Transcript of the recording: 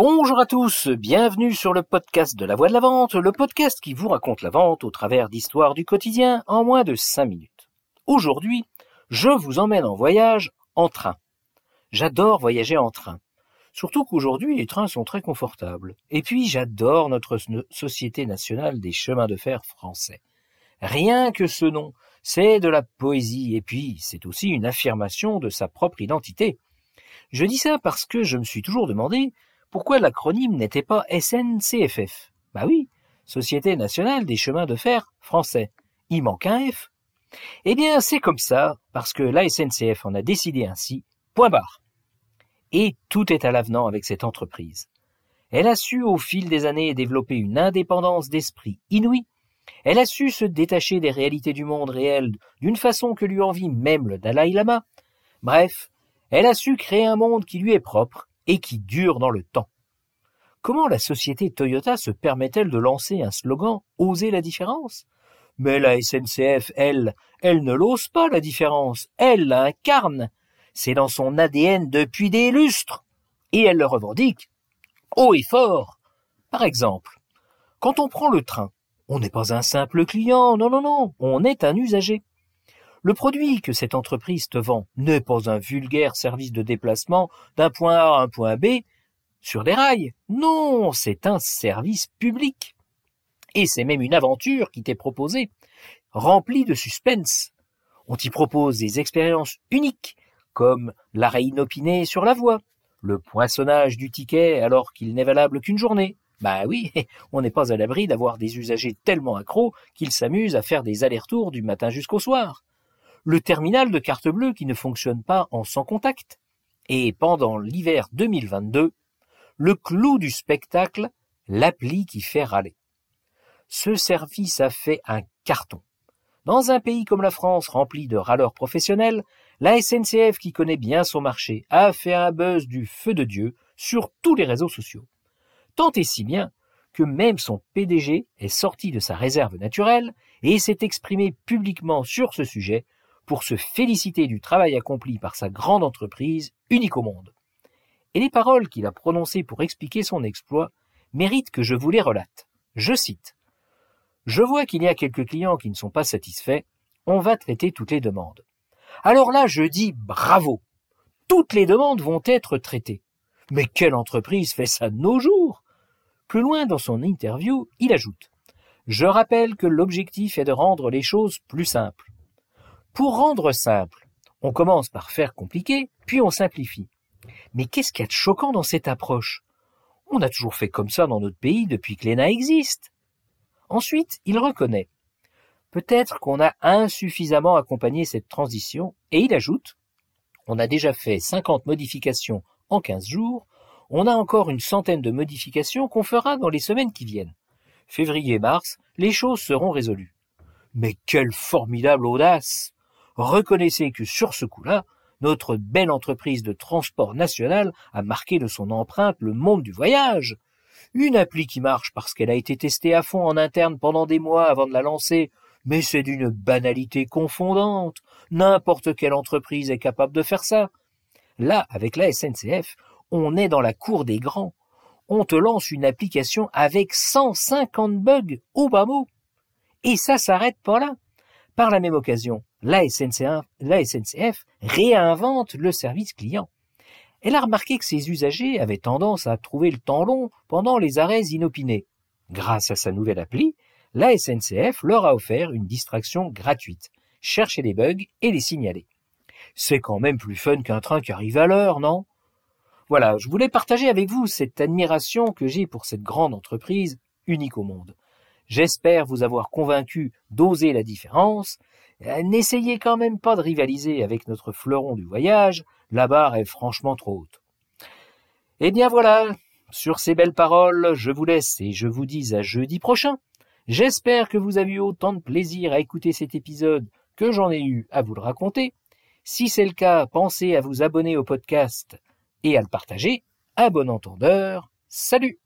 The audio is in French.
Bonjour à tous, bienvenue sur le podcast de la voix de la vente, le podcast qui vous raconte la vente au travers d'histoires du quotidien en moins de 5 minutes. Aujourd'hui, je vous emmène en voyage en train. J'adore voyager en train. Surtout qu'aujourd'hui, les trains sont très confortables. Et puis, j'adore notre Société nationale des chemins de fer français. Rien que ce nom, c'est de la poésie, et puis c'est aussi une affirmation de sa propre identité. Je dis ça parce que je me suis toujours demandé pourquoi l'acronyme n'était pas SNCFF Bah oui, Société nationale des chemins de fer français. Il manque un F. Eh bien, c'est comme ça, parce que la SNCF en a décidé ainsi, point barre. Et tout est à l'avenant avec cette entreprise. Elle a su au fil des années développer une indépendance d'esprit inouïe. Elle a su se détacher des réalités du monde réel d'une façon que lui envie même le Dalai Lama. Bref, elle a su créer un monde qui lui est propre et qui dure dans le temps. Comment la société Toyota se permet-elle de lancer un slogan Oser la différence Mais la SNCF, elle, elle ne l'ose pas la différence, elle l'incarne. C'est dans son ADN depuis des lustres. Et elle le revendique haut et fort. Par exemple, quand on prend le train, on n'est pas un simple client, non, non, non, on est un usager. Le produit que cette entreprise te vend n'est pas un vulgaire service de déplacement d'un point A à un point B sur des rails. Non, c'est un service public. Et c'est même une aventure qui t'est proposée, remplie de suspense. On t'y propose des expériences uniques, comme l'arrêt inopiné sur la voie, le poinçonnage du ticket alors qu'il n'est valable qu'une journée. Bah oui, on n'est pas à l'abri d'avoir des usagers tellement accros qu'ils s'amusent à faire des allers-retours du matin jusqu'au soir le terminal de carte bleue qui ne fonctionne pas en sans contact. Et pendant l'hiver 2022, le clou du spectacle, l'appli qui fait râler. Ce service a fait un carton. Dans un pays comme la France rempli de râleurs professionnels, la SNCF qui connaît bien son marché a fait un buzz du feu de Dieu sur tous les réseaux sociaux. Tant et si bien que même son PDG est sorti de sa réserve naturelle et s'est exprimé publiquement sur ce sujet pour se féliciter du travail accompli par sa grande entreprise, unique au monde. Et les paroles qu'il a prononcées pour expliquer son exploit méritent que je vous les relate. Je cite. Je vois qu'il y a quelques clients qui ne sont pas satisfaits, on va traiter toutes les demandes. Alors là, je dis bravo. Toutes les demandes vont être traitées. Mais quelle entreprise fait ça de nos jours? Plus loin dans son interview, il ajoute Je rappelle que l'objectif est de rendre les choses plus simples. Pour rendre simple, on commence par faire compliqué, puis on simplifie. Mais qu'est-ce qu'il y a de choquant dans cette approche? On a toujours fait comme ça dans notre pays depuis que l'ENA existe. Ensuite, il reconnaît. Peut-être qu'on a insuffisamment accompagné cette transition, et il ajoute, on a déjà fait 50 modifications en 15 jours, on a encore une centaine de modifications qu'on fera dans les semaines qui viennent. Février-mars, les choses seront résolues. Mais quelle formidable audace reconnaissez que sur ce coup-là, notre belle entreprise de transport national a marqué de son empreinte le monde du voyage. Une appli qui marche parce qu'elle a été testée à fond en interne pendant des mois avant de la lancer, mais c'est d'une banalité confondante. N'importe quelle entreprise est capable de faire ça. Là, avec la SNCF, on est dans la cour des grands. On te lance une application avec 150 bugs au bas mot. Et ça s'arrête pas là. Par la même occasion, la SNCF, réinvente le service client. Elle a remarqué que ses usagers avaient tendance à trouver le temps long pendant les arrêts inopinés. Grâce à sa nouvelle appli, la SNCF leur a offert une distraction gratuite. Chercher les bugs et les signaler. C'est quand même plus fun qu'un train qui arrive à l'heure, non? Voilà, je voulais partager avec vous cette admiration que j'ai pour cette grande entreprise unique au monde. J'espère vous avoir convaincu d'oser la différence. Euh, n'essayez quand même pas de rivaliser avec notre fleuron du voyage, la barre est franchement trop haute. Eh bien voilà, sur ces belles paroles, je vous laisse et je vous dis à jeudi prochain. J'espère que vous avez eu autant de plaisir à écouter cet épisode que j'en ai eu à vous le raconter. Si c'est le cas, pensez à vous abonner au podcast et à le partager. À bon entendeur, salut